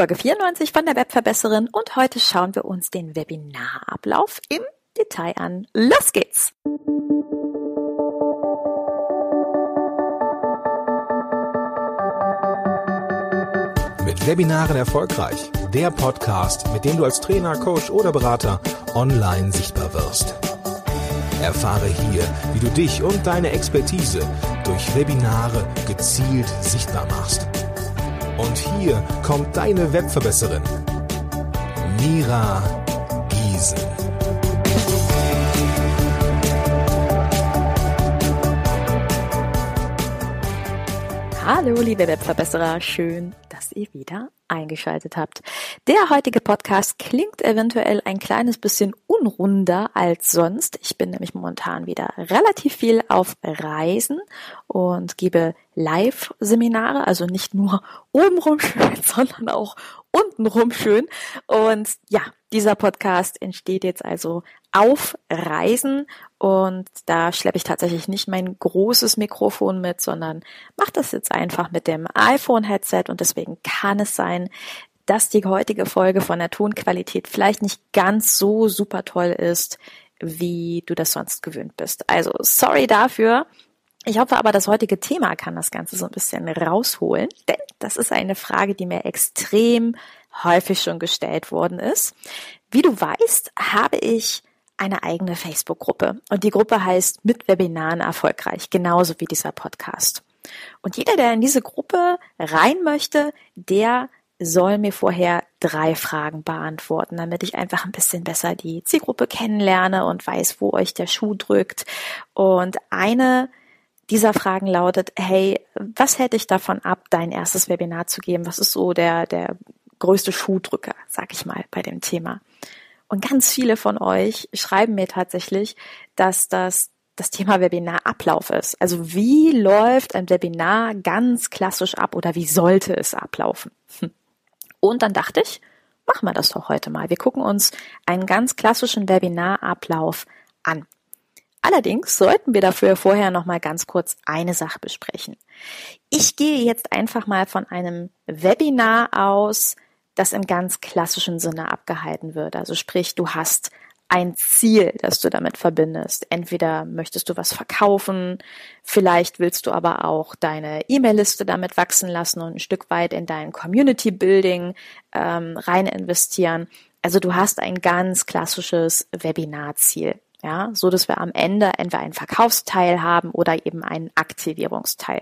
Folge 94 von der Webverbesserin und heute schauen wir uns den Webinarablauf im Detail an. Los geht's! Mit Webinaren erfolgreich. Der Podcast, mit dem du als Trainer, Coach oder Berater online sichtbar wirst. Erfahre hier, wie du dich und deine Expertise durch Webinare gezielt sichtbar machst. Und hier kommt deine Webverbesserin, Mira Giesen. Hallo, liebe Webverbesserer, schön, dass ihr wieder eingeschaltet habt. Der heutige Podcast klingt eventuell ein kleines bisschen unrunder als sonst. Ich bin nämlich momentan wieder relativ viel auf Reisen und gebe Live-Seminare, also nicht nur obenrum schön, sondern auch untenrum schön. Und ja, dieser Podcast entsteht jetzt also auf Reisen und da schleppe ich tatsächlich nicht mein großes Mikrofon mit, sondern mache das jetzt einfach mit dem iPhone-Headset und deswegen kann es sein, dass die heutige Folge von der Tonqualität vielleicht nicht ganz so super toll ist, wie du das sonst gewöhnt bist. Also sorry dafür. Ich hoffe aber, das heutige Thema kann das Ganze so ein bisschen rausholen, denn das ist eine Frage, die mir extrem häufig schon gestellt worden ist. Wie du weißt, habe ich eine eigene Facebook-Gruppe und die Gruppe heißt mit Webinaren erfolgreich, genauso wie dieser Podcast. Und jeder, der in diese Gruppe rein möchte, der soll mir vorher drei Fragen beantworten, damit ich einfach ein bisschen besser die Zielgruppe kennenlerne und weiß, wo euch der Schuh drückt. Und eine dieser Fragen lautet, hey, was hätte ich davon ab, dein erstes Webinar zu geben? Was ist so der, der größte Schuhdrücker, sag ich mal, bei dem Thema? Und ganz viele von euch schreiben mir tatsächlich, dass das das Thema Webinarablauf ist. Also wie läuft ein Webinar ganz klassisch ab oder wie sollte es ablaufen? Hm. Und dann dachte ich, machen wir das doch heute mal. Wir gucken uns einen ganz klassischen Webinarablauf an. Allerdings sollten wir dafür vorher noch mal ganz kurz eine Sache besprechen. Ich gehe jetzt einfach mal von einem Webinar aus, das im ganz klassischen Sinne abgehalten wird. Also sprich, du hast ein Ziel, das du damit verbindest. Entweder möchtest du was verkaufen, vielleicht willst du aber auch deine E-Mail-Liste damit wachsen lassen und ein Stück weit in dein Community Building ähm, rein investieren. Also du hast ein ganz klassisches Webinarziel. Ja, so dass wir am Ende entweder einen Verkaufsteil haben oder eben einen Aktivierungsteil.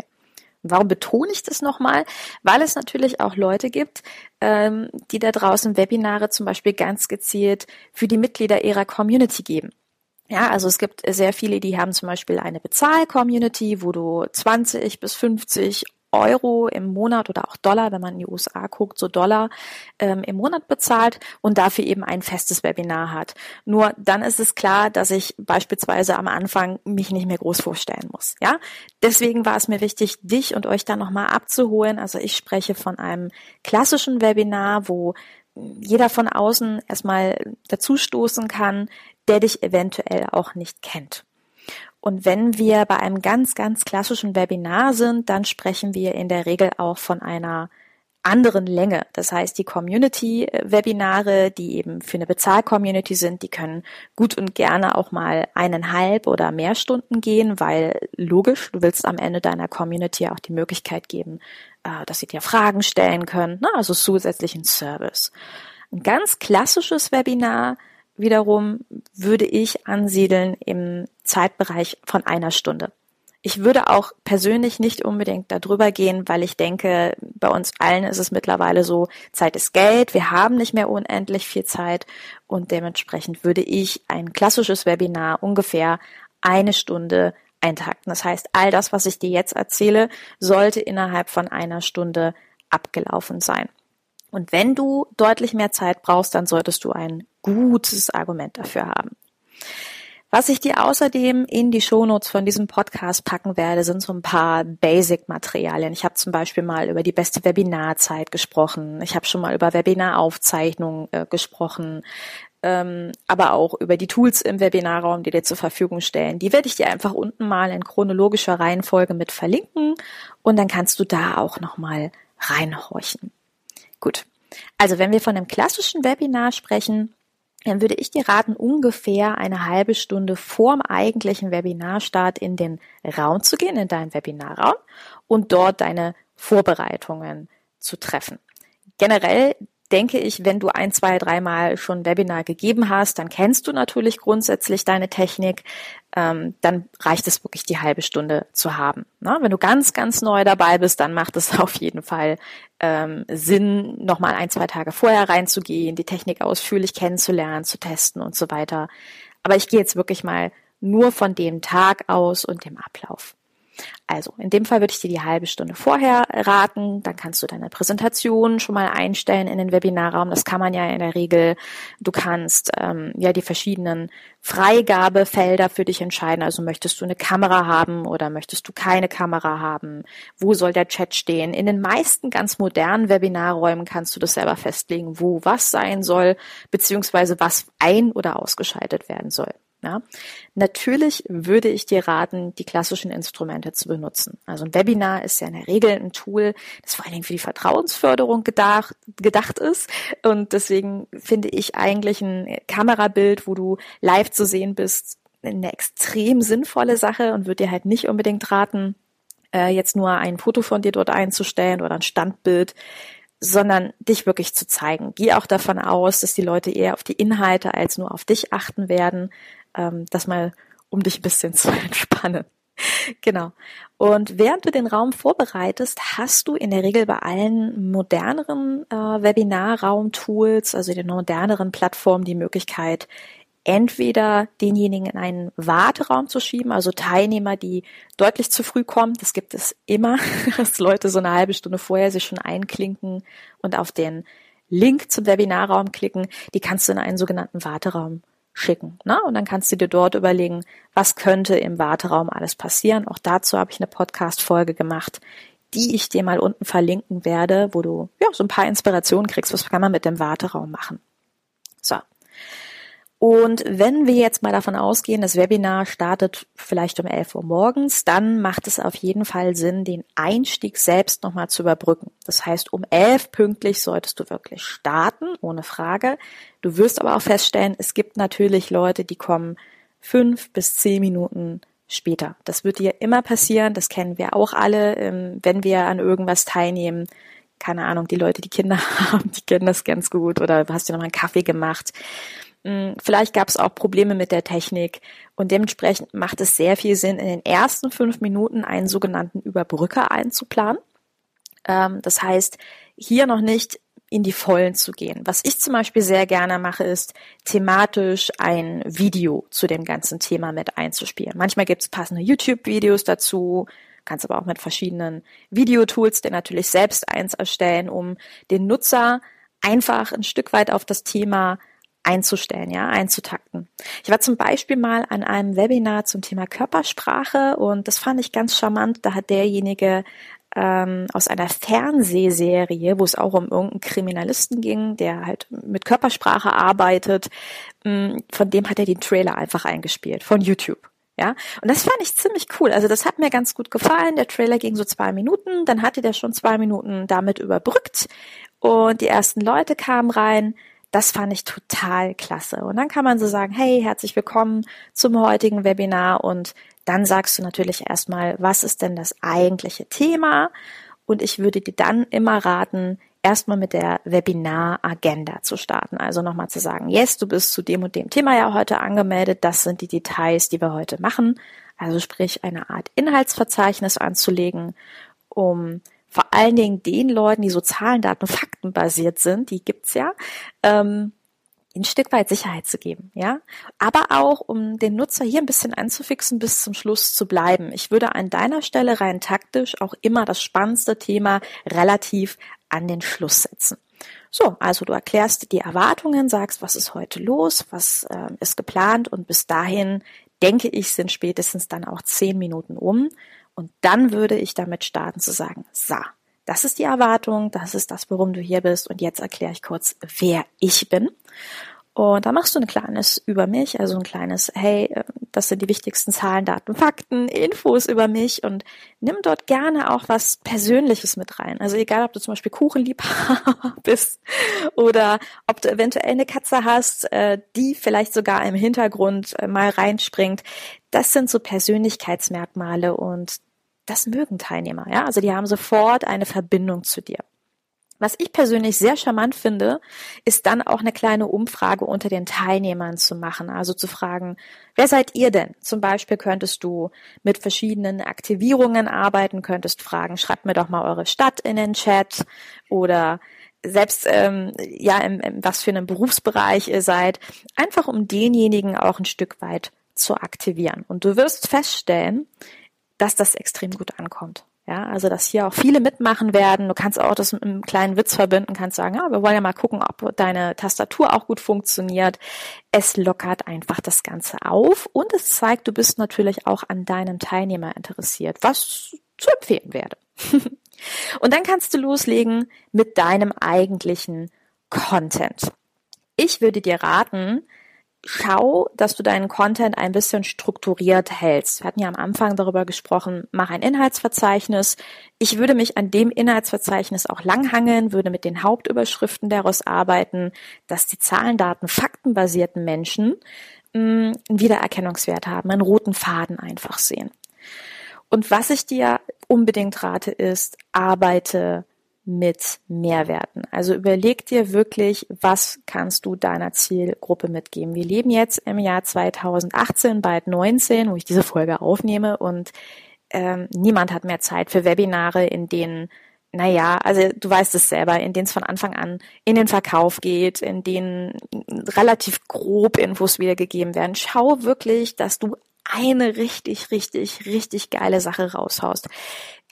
Warum betone ich das nochmal? Weil es natürlich auch Leute gibt, ähm, die da draußen Webinare zum Beispiel ganz gezielt für die Mitglieder ihrer Community geben. Ja, also es gibt sehr viele, die haben zum Beispiel eine Bezahl-Community, wo du 20 bis 50 Euro im Monat oder auch Dollar, wenn man in die USA guckt, so Dollar ähm, im Monat bezahlt und dafür eben ein festes Webinar hat. Nur dann ist es klar, dass ich beispielsweise am Anfang mich nicht mehr groß vorstellen muss. Ja, deswegen war es mir wichtig, dich und euch da nochmal abzuholen. Also ich spreche von einem klassischen Webinar, wo jeder von außen erstmal dazustoßen kann, der dich eventuell auch nicht kennt. Und wenn wir bei einem ganz, ganz klassischen Webinar sind, dann sprechen wir in der Regel auch von einer anderen Länge. Das heißt, die Community-Webinare, die eben für eine Bezahl-Community sind, die können gut und gerne auch mal eineinhalb oder mehr Stunden gehen, weil logisch, du willst am Ende deiner Community auch die Möglichkeit geben, äh, dass sie dir Fragen stellen können, ne? also zusätzlichen Service. Ein ganz klassisches Webinar wiederum würde ich ansiedeln im Zeitbereich von einer Stunde. Ich würde auch persönlich nicht unbedingt darüber gehen, weil ich denke, bei uns allen ist es mittlerweile so, Zeit ist Geld, wir haben nicht mehr unendlich viel Zeit und dementsprechend würde ich ein klassisches Webinar ungefähr eine Stunde eintakten. Das heißt, all das, was ich dir jetzt erzähle, sollte innerhalb von einer Stunde abgelaufen sein. Und wenn du deutlich mehr Zeit brauchst, dann solltest du ein gutes Argument dafür haben. Was ich dir außerdem in die Shownotes von diesem Podcast packen werde, sind so ein paar Basic-Materialien. Ich habe zum Beispiel mal über die beste Webinarzeit gesprochen. Ich habe schon mal über Webinaraufzeichnungen äh, gesprochen, ähm, aber auch über die Tools im Webinarraum, die dir zur Verfügung stellen. Die werde ich dir einfach unten mal in chronologischer Reihenfolge mit verlinken und dann kannst du da auch noch mal reinhorchen. Gut. Also wenn wir von einem klassischen Webinar sprechen, dann würde ich dir raten, ungefähr eine halbe Stunde vorm eigentlichen Webinarstart in den Raum zu gehen, in deinen Webinarraum und dort deine Vorbereitungen zu treffen. Generell denke ich, wenn du ein, zwei, dreimal schon Webinar gegeben hast, dann kennst du natürlich grundsätzlich deine Technik. Ähm, dann reicht es wirklich, die halbe Stunde zu haben. Na, wenn du ganz, ganz neu dabei bist, dann macht es auf jeden Fall ähm, Sinn, nochmal ein, zwei Tage vorher reinzugehen, die Technik ausführlich kennenzulernen, zu testen und so weiter. Aber ich gehe jetzt wirklich mal nur von dem Tag aus und dem Ablauf. Also, in dem Fall würde ich dir die halbe Stunde vorher raten. Dann kannst du deine Präsentation schon mal einstellen in den Webinarraum. Das kann man ja in der Regel. Du kannst ähm, ja die verschiedenen Freigabefelder für dich entscheiden. Also möchtest du eine Kamera haben oder möchtest du keine Kamera haben? Wo soll der Chat stehen? In den meisten ganz modernen Webinarräumen kannst du das selber festlegen, wo was sein soll, beziehungsweise was ein- oder ausgeschaltet werden soll. Ja. Natürlich würde ich dir raten, die klassischen Instrumente zu benutzen. Also ein Webinar ist ja in der Regel ein Tool, das vor allen Dingen für die Vertrauensförderung gedacht, gedacht ist. Und deswegen finde ich eigentlich ein Kamerabild, wo du live zu sehen bist, eine extrem sinnvolle Sache und würde dir halt nicht unbedingt raten, äh, jetzt nur ein Foto von dir dort einzustellen oder ein Standbild sondern dich wirklich zu zeigen. Geh auch davon aus, dass die Leute eher auf die Inhalte als nur auf dich achten werden ähm, das mal, um dich ein bisschen zu entspannen. genau. Und während du den Raum vorbereitest, hast du in der Regel bei allen moderneren äh, Webinarraum-Tools, also den moderneren Plattformen, die Möglichkeit, entweder denjenigen in einen Warteraum zu schieben, also Teilnehmer, die deutlich zu früh kommen. Das gibt es immer, dass Leute so eine halbe Stunde vorher sich schon einklinken und auf den Link zum Webinarraum klicken. Die kannst du in einen sogenannten Warteraum schicken. Ne? Und dann kannst du dir dort überlegen, was könnte im Warteraum alles passieren. Auch dazu habe ich eine Podcast-Folge gemacht, die ich dir mal unten verlinken werde, wo du ja so ein paar Inspirationen kriegst, was kann man mit dem Warteraum machen. So. Und wenn wir jetzt mal davon ausgehen, das Webinar startet vielleicht um 11 Uhr morgens, dann macht es auf jeden Fall Sinn, den Einstieg selbst nochmal zu überbrücken. Das heißt, um 11 pünktlich solltest du wirklich starten, ohne Frage. Du wirst aber auch feststellen, es gibt natürlich Leute, die kommen fünf bis zehn Minuten später. Das wird dir immer passieren, das kennen wir auch alle, ähm, wenn wir an irgendwas teilnehmen. Keine Ahnung, die Leute, die Kinder haben, die kennen das ganz gut oder hast dir nochmal einen Kaffee gemacht vielleicht gab es auch Probleme mit der Technik und dementsprechend macht es sehr viel Sinn, in den ersten fünf Minuten einen sogenannten Überbrücker einzuplanen. Ähm, das heißt, hier noch nicht in die Vollen zu gehen. Was ich zum Beispiel sehr gerne mache, ist thematisch ein Video zu dem ganzen Thema mit einzuspielen. Manchmal gibt es passende YouTube-Videos dazu, kannst aber auch mit verschiedenen Videotools dir natürlich selbst eins erstellen, um den Nutzer einfach ein Stück weit auf das Thema einzustellen, ja, einzutakten. Ich war zum Beispiel mal an einem Webinar zum Thema Körpersprache und das fand ich ganz charmant. Da hat derjenige ähm, aus einer Fernsehserie, wo es auch um irgendeinen Kriminalisten ging, der halt mit Körpersprache arbeitet, mh, mm, von dem hat er den Trailer einfach eingespielt von YouTube. Ja, und das fand ich ziemlich cool. Also das hat mir ganz gut gefallen. Der Trailer ging so zwei Minuten, dann hatte der schon zwei Minuten damit überbrückt und die ersten Leute kamen rein. Das fand ich total klasse. Und dann kann man so sagen, hey, herzlich willkommen zum heutigen Webinar und dann sagst du natürlich erstmal, was ist denn das eigentliche Thema? Und ich würde dir dann immer raten, erstmal mit der Webinar-Agenda zu starten. Also nochmal zu sagen, yes, du bist zu dem und dem Thema ja heute angemeldet. Das sind die Details, die wir heute machen. Also sprich, eine Art Inhaltsverzeichnis anzulegen, um vor allen Dingen den Leuten, die so Zahlen, Daten, Fakten basiert sind, die gibt's ja, ähm, ein Stück weit Sicherheit zu geben, ja. Aber auch, um den Nutzer hier ein bisschen anzufixen, bis zum Schluss zu bleiben. Ich würde an deiner Stelle rein taktisch auch immer das spannendste Thema relativ an den Schluss setzen. So, also du erklärst die Erwartungen, sagst, was ist heute los, was äh, ist geplant und bis dahin, denke ich, sind spätestens dann auch zehn Minuten um. Und dann würde ich damit starten zu sagen, so, das ist die Erwartung, das ist das, warum du hier bist und jetzt erkläre ich kurz, wer ich bin. Und da machst du ein kleines über mich, also ein kleines, hey, äh, das sind die wichtigsten Zahlen, Daten, Fakten, Infos über mich und nimm dort gerne auch was Persönliches mit rein. Also egal, ob du zum Beispiel Kuchenliebhaber bist oder ob du eventuell eine Katze hast, äh, die vielleicht sogar im Hintergrund äh, mal reinspringt. Das sind so Persönlichkeitsmerkmale und das mögen Teilnehmer, ja. Also die haben sofort eine Verbindung zu dir. Was ich persönlich sehr charmant finde, ist dann auch eine kleine Umfrage unter den Teilnehmern zu machen. Also zu fragen, wer seid ihr denn? Zum Beispiel könntest du mit verschiedenen Aktivierungen arbeiten, könntest fragen, schreibt mir doch mal eure Stadt in den Chat oder selbst ähm, ja, im, im, was für einen Berufsbereich ihr seid, einfach um denjenigen auch ein Stück weit zu aktivieren. Und du wirst feststellen, dass das extrem gut ankommt. Ja, also dass hier auch viele mitmachen werden. Du kannst auch das mit einem kleinen Witz verbinden, kannst sagen, ja, wir wollen ja mal gucken, ob deine Tastatur auch gut funktioniert. Es lockert einfach das Ganze auf und es zeigt, du bist natürlich auch an deinem Teilnehmer interessiert, was zu empfehlen werde. und dann kannst du loslegen mit deinem eigentlichen Content. Ich würde dir raten, schau, dass du deinen Content ein bisschen strukturiert hältst. Wir hatten ja am Anfang darüber gesprochen, mach ein Inhaltsverzeichnis. Ich würde mich an dem Inhaltsverzeichnis auch langhangeln, würde mit den Hauptüberschriften daraus arbeiten, dass die Zahlen, Daten, faktenbasierten Menschen mh, mm, einen Wiedererkennungswert haben, einen roten Faden einfach sehen. Und was ich dir unbedingt rate, ist, arbeite mit Mehrwerten. Also überleg dir wirklich, was kannst du deiner Zielgruppe mitgeben. Wir leben jetzt im Jahr 2018, bald 19, wo ich diese Folge aufnehme und ähm, niemand hat mehr Zeit für Webinare, in denen naja, also du weißt es selber, in denen es von Anfang an in den Verkauf geht, in denen relativ grob Infos wiedergegeben werden. Schau wirklich, dass du eine richtig, richtig, richtig geile Sache raushaust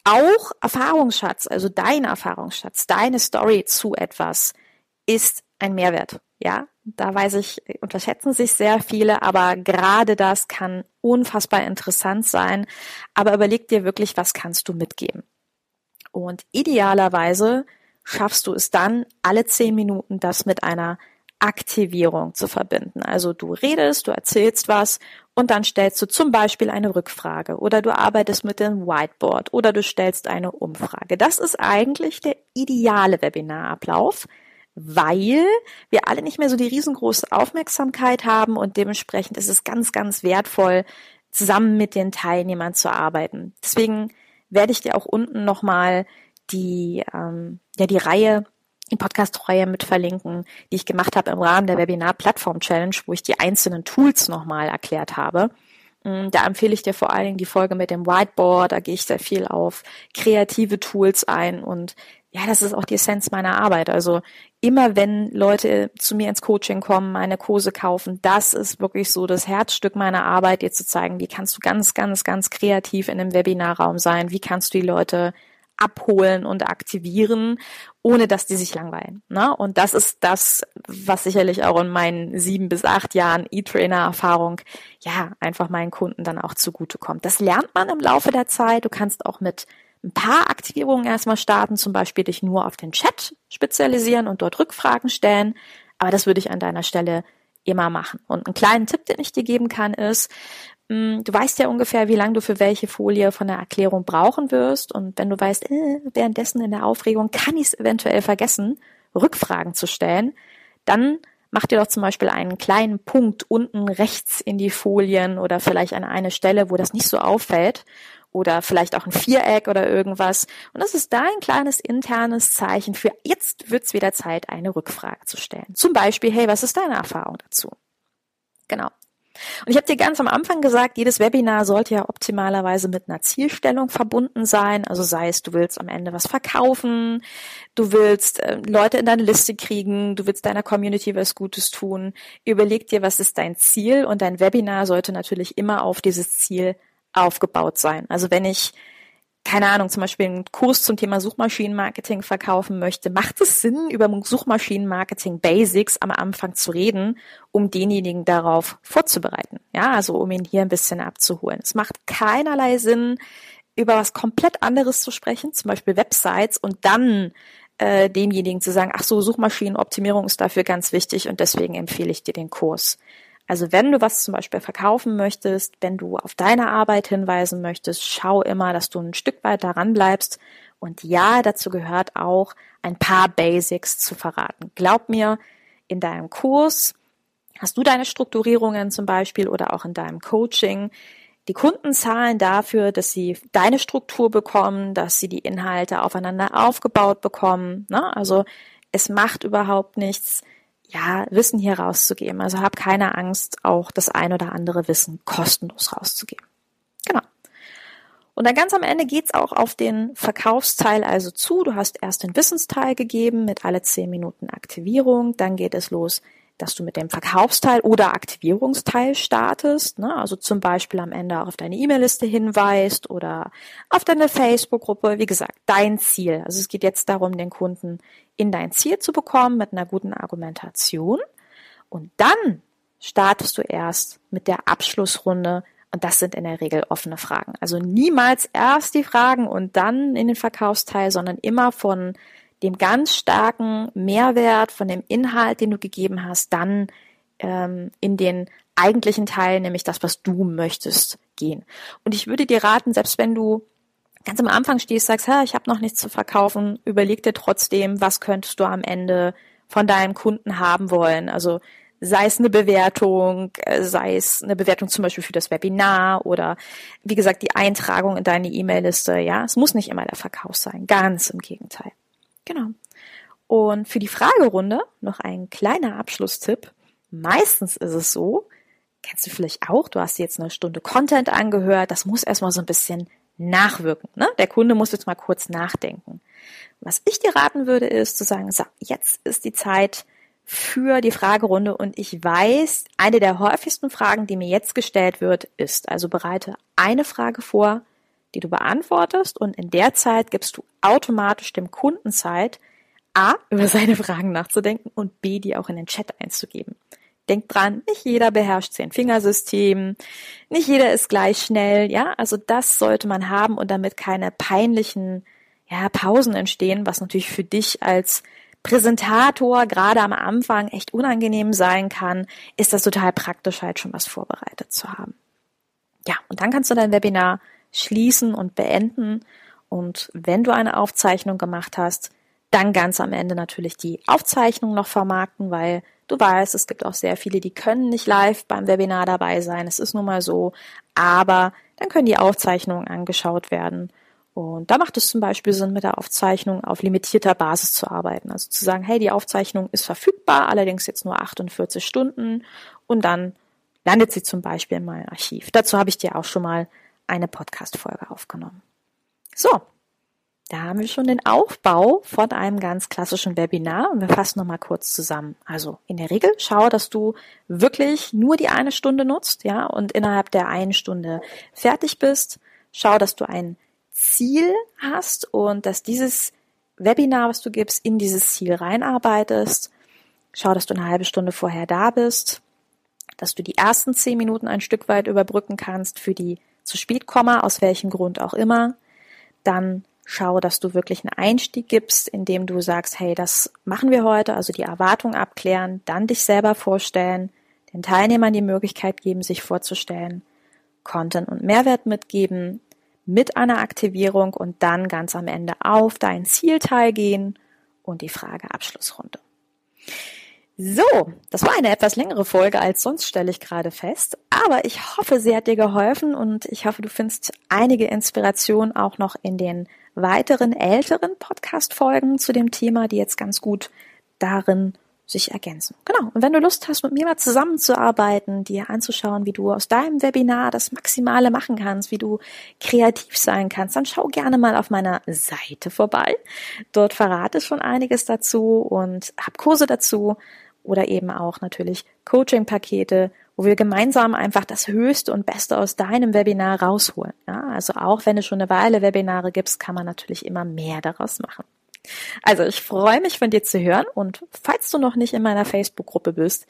auch Erfahrungsschatz, also dein Erfahrungsschatz, deine Story zu etwas ist ein Mehrwert. Ja, da weiß ich, unterschätzen sich sehr viele, aber gerade das kann unfassbar interessant sein. Aber überleg dir wirklich, was kannst du mitgeben? Und idealerweise schaffst du es dann, alle zehn Minuten das mit einer Aktivierung zu verbinden. Also du redest, du erzählst was und dann stellst du zum Beispiel eine Rückfrage oder du arbeitest mit dem Whiteboard oder du stellst eine Umfrage. Das ist eigentlich der ideale Webinarablauf, weil wir alle nicht mehr so die riesengroße Aufmerksamkeit haben und dementsprechend ist es ganz, ganz wertvoll, zusammen mit den Teilnehmern zu arbeiten. Deswegen werde ich dir auch unten nochmal die, ähm, ja, die Reihe Podcast-Reihe mit verlinken, die ich gemacht habe im Rahmen der Webinar-Plattform-Challenge, wo ich die einzelnen Tools nochmal erklärt habe. Mm, da empfehle ich dir vor allen Dingen die Folge mit dem Whiteboard. Da gehe ich sehr viel auf kreative Tools ein und ja, das ist auch die Essenz meiner Arbeit. Also immer wenn Leute zu mir ins Coaching kommen, meine Kurse kaufen, das ist wirklich so das Herzstück meiner Arbeit, dir zu zeigen, wie kannst du ganz, ganz, ganz kreativ in einem Webinarraum sein, wie kannst du die Leute abholen und aktivieren, ohne dass die sich langweilen. Ne? Und das ist das, was sicherlich auch in meinen sieben bis acht Jahren E-Trainer-Erfahrung ja einfach meinen Kunden dann auch zugutekommt. Das lernt man im Laufe der Zeit. Du kannst auch mit ein paar Aktivierungen erstmal starten, zum Beispiel dich nur auf den Chat spezialisieren und dort Rückfragen stellen. Aber das würde ich an deiner Stelle immer machen. Und einen kleinen Tipp, den ich dir geben kann, ist, du weißt ja ungefähr, wie lange du für welche Folie von der Erklärung brauchen wirst. Und wenn du weißt, äh, währenddessen in der Aufregung kann ich es eventuell vergessen, Rückfragen zu stellen, dann mach dir doch zum Beispiel einen kleinen Punkt unten rechts in die Folien oder vielleicht an eine Stelle, wo das nicht so auffällt oder vielleicht auch ein Viereck oder irgendwas. Und das ist dein kleines internes Zeichen für jetzt wird's wieder Zeit, eine Rückfrage zu stellen. Zum Beispiel, hey, was ist deine Erfahrung dazu? Genau. Und ich habe dir ganz am Anfang gesagt, jedes Webinar sollte ja optimalerweise mit einer Zielstellung verbunden sein. Also sei es, du willst am Ende was verkaufen, du willst äh, Leute in deine Liste kriegen, du willst deiner Community was Gutes tun. Überleg dir, was ist dein Ziel und dein Webinar sollte natürlich immer auf dieses Ziel aufgebaut sein. Also wenn ich keine Ahnung, zum Beispiel einen Kurs zum Thema Suchmaschinenmarketing verkaufen möchte, macht es Sinn, über Suchmaschinenmarketing Basics am Anfang zu reden, um denjenigen darauf vorzubereiten. Ja, also um ihn hier ein bisschen abzuholen. Es macht keinerlei Sinn, über was komplett anderes zu sprechen, zum Beispiel Websites und dann äh, demjenigen zu sagen, ach so, Suchmaschinenoptimierung ist dafür ganz wichtig und deswegen empfehle ich dir den Kurs. Also wenn du was zum Beispiel verkaufen möchtest, wenn du auf deine Arbeit hinweisen möchtest, schau immer, dass du ein Stück weit daran bleibst. Und ja, dazu gehört auch ein paar Basics zu verraten. Glaub mir, in deinem Kurs hast du deine Strukturierungen zum Beispiel oder auch in deinem Coaching. Die Kunden zahlen dafür, dass sie deine Struktur bekommen, dass sie die Inhalte aufeinander aufgebaut bekommen. Ne? Also es macht überhaupt nichts, ja, Wissen hier rauszugeben. Also hab keine Angst, auch das ein oder andere Wissen kostenlos rauszugeben. Genau. Und dann ganz am Ende geht's auch auf den Verkaufsteil also zu. Du hast erst den Wissensteil gegeben mit alle zehn Minuten Aktivierung. Dann geht es los dass du mit dem Verkaufsteil oder Aktivierungsteil startest. Ne? Also zum Beispiel am Ende auch auf deine E-Mail-Liste hinweist oder auf deine Facebook-Gruppe. Wie gesagt, dein Ziel. Also es geht jetzt darum, den Kunden in dein Ziel zu bekommen mit einer guten Argumentation. Und dann startest du erst mit der Abschlussrunde und das sind in der Regel offene Fragen. Also niemals erst die Fragen und dann in den Verkaufsteil, sondern immer von dem ganz starken Mehrwert von dem Inhalt, den du gegeben hast, dann ähm, in den eigentlichen Teil, nämlich das, was du möchtest, gehen. Und ich würde dir raten, selbst wenn du ganz am Anfang stehst, sagst, ich habe noch nichts zu verkaufen, überleg dir trotzdem, was könntest du am Ende von deinem Kunden haben wollen. Also sei es eine Bewertung, äh, sei es eine Bewertung zum Beispiel für das Webinar oder wie gesagt die Eintragung in deine E-Mail-Liste. Ja, es muss nicht immer der Verkauf sein, ganz im Gegenteil. Genau. Und für die Fragerunde noch ein kleiner Abschlusstipp. Meistens ist es so, kennst du vielleicht auch, du hast jetzt eine Stunde Content angehört, das muss erstmal so ein bisschen nachwirken. Ne? Der Kunde muss jetzt mal kurz nachdenken. Was ich dir raten würde, ist zu sagen, so, jetzt ist die Zeit für die Fragerunde und ich weiß, eine der häufigsten Fragen, die mir jetzt gestellt wird, ist, also bereite eine Frage vor, die du beantwortest und in der Zeit gibst du automatisch dem Kunden Zeit, A, über seine Fragen nachzudenken und B, die auch in den Chat einzugeben. Denk dran, nicht jeder beherrscht zehn Fingersystem, nicht jeder ist gleich schnell, ja, also das sollte man haben und damit keine peinlichen ja, Pausen entstehen, was natürlich für dich als Präsentator gerade am Anfang echt unangenehm sein kann, ist das total praktisch halt schon was vorbereitet zu haben. Ja, und dann kannst du dein Webinar schließen und beenden. Und wenn du eine Aufzeichnung gemacht hast, dann ganz am Ende natürlich die Aufzeichnung noch vermarkten, weil du weißt, es gibt auch sehr viele, die können nicht live beim Webinar dabei sein. Es ist nun mal so. Aber dann können die Aufzeichnungen angeschaut werden. Und da macht es zum Beispiel Sinn, mit der Aufzeichnung auf limitierter Basis zu arbeiten. Also zu sagen, hey, die Aufzeichnung ist verfügbar, allerdings jetzt nur 48 Stunden und dann landet sie zum Beispiel in meinem Archiv. Dazu habe ich dir auch schon mal eine Podcast-Folge aufgenommen. So, da haben wir schon den Aufbau von einem ganz klassischen Webinar und wir fassen nochmal kurz zusammen. Also in der Regel schau, dass du wirklich nur die eine Stunde nutzt, ja, und innerhalb der einen Stunde fertig bist. Schau, dass du ein Ziel hast und dass dieses Webinar, was du gibst, in dieses Ziel reinarbeitest. Schau, dass du eine halbe Stunde vorher da bist, dass du die ersten zehn Minuten ein Stück weit überbrücken kannst für die zu spät komme, aus welchem Grund auch immer, dann schau, dass du wirklich einen Einstieg gibst, indem du sagst, hey, das machen wir heute, also die Erwartung abklären, dann dich selber vorstellen, den Teilnehmern die Möglichkeit geben, sich vorzustellen, Content und Mehrwert mitgeben, mit einer Aktivierung und dann ganz am Ende auf dein Zielteil gehen und die Frage Abschlussrunde. So, das war eine etwas längere Folge als sonst, stelle ich gerade fest. Aber ich hoffe, sie hat dir geholfen und ich hoffe, du findest einige Inspirationen auch noch in den weiteren älteren Podcast-Folgen zu dem Thema, die jetzt ganz gut darin sich ergänzen. Genau. Und wenn du Lust hast, mit mir mal zusammenzuarbeiten, dir anzuschauen, wie du aus deinem Webinar das Maximale machen kannst, wie du kreativ sein kannst, dann schau gerne mal auf meiner Seite vorbei. Dort verrate ich schon einiges dazu und hab Kurse dazu oder eben auch natürlich Coaching-Pakete, wo wir gemeinsam einfach das Höchste und Beste aus deinem Webinar rausholen. Ja, also auch wenn du schon eine Weile Webinare gibst, kann man natürlich immer mehr daraus machen. Also ich freue mich von dir zu hören und falls du noch nicht in meiner Facebook-Gruppe bist,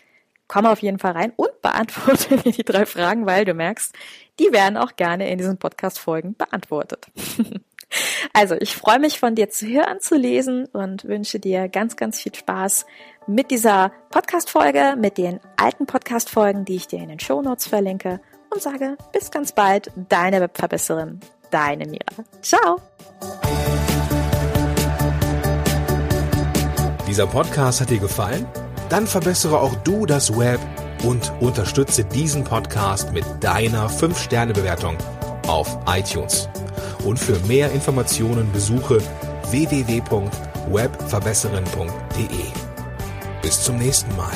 komm auf jeden Fall rein und beantworte mir die drei Fragen, weil du merkst, die werden auch gerne in diesen Podcast-Folgen beantwortet. Also, ich freue mich von dir zu hören, zu lesen und wünsche dir ganz, ganz viel Spaß mit dieser Podcast-Folge, mit den alten Podcast-Folgen, die ich dir in den Show Notes verlinke und sage bis ganz bald, deine Webverbesserin, deine Mira. Ciao! Dieser Podcast hat dir gefallen? Dann verbessere auch du das Web und unterstütze diesen Podcast mit deiner 5-Sterne-Bewertung auf iTunes. Und für mehr Informationen besuche www.webverbesserin.de. Bis zum nächsten Mal.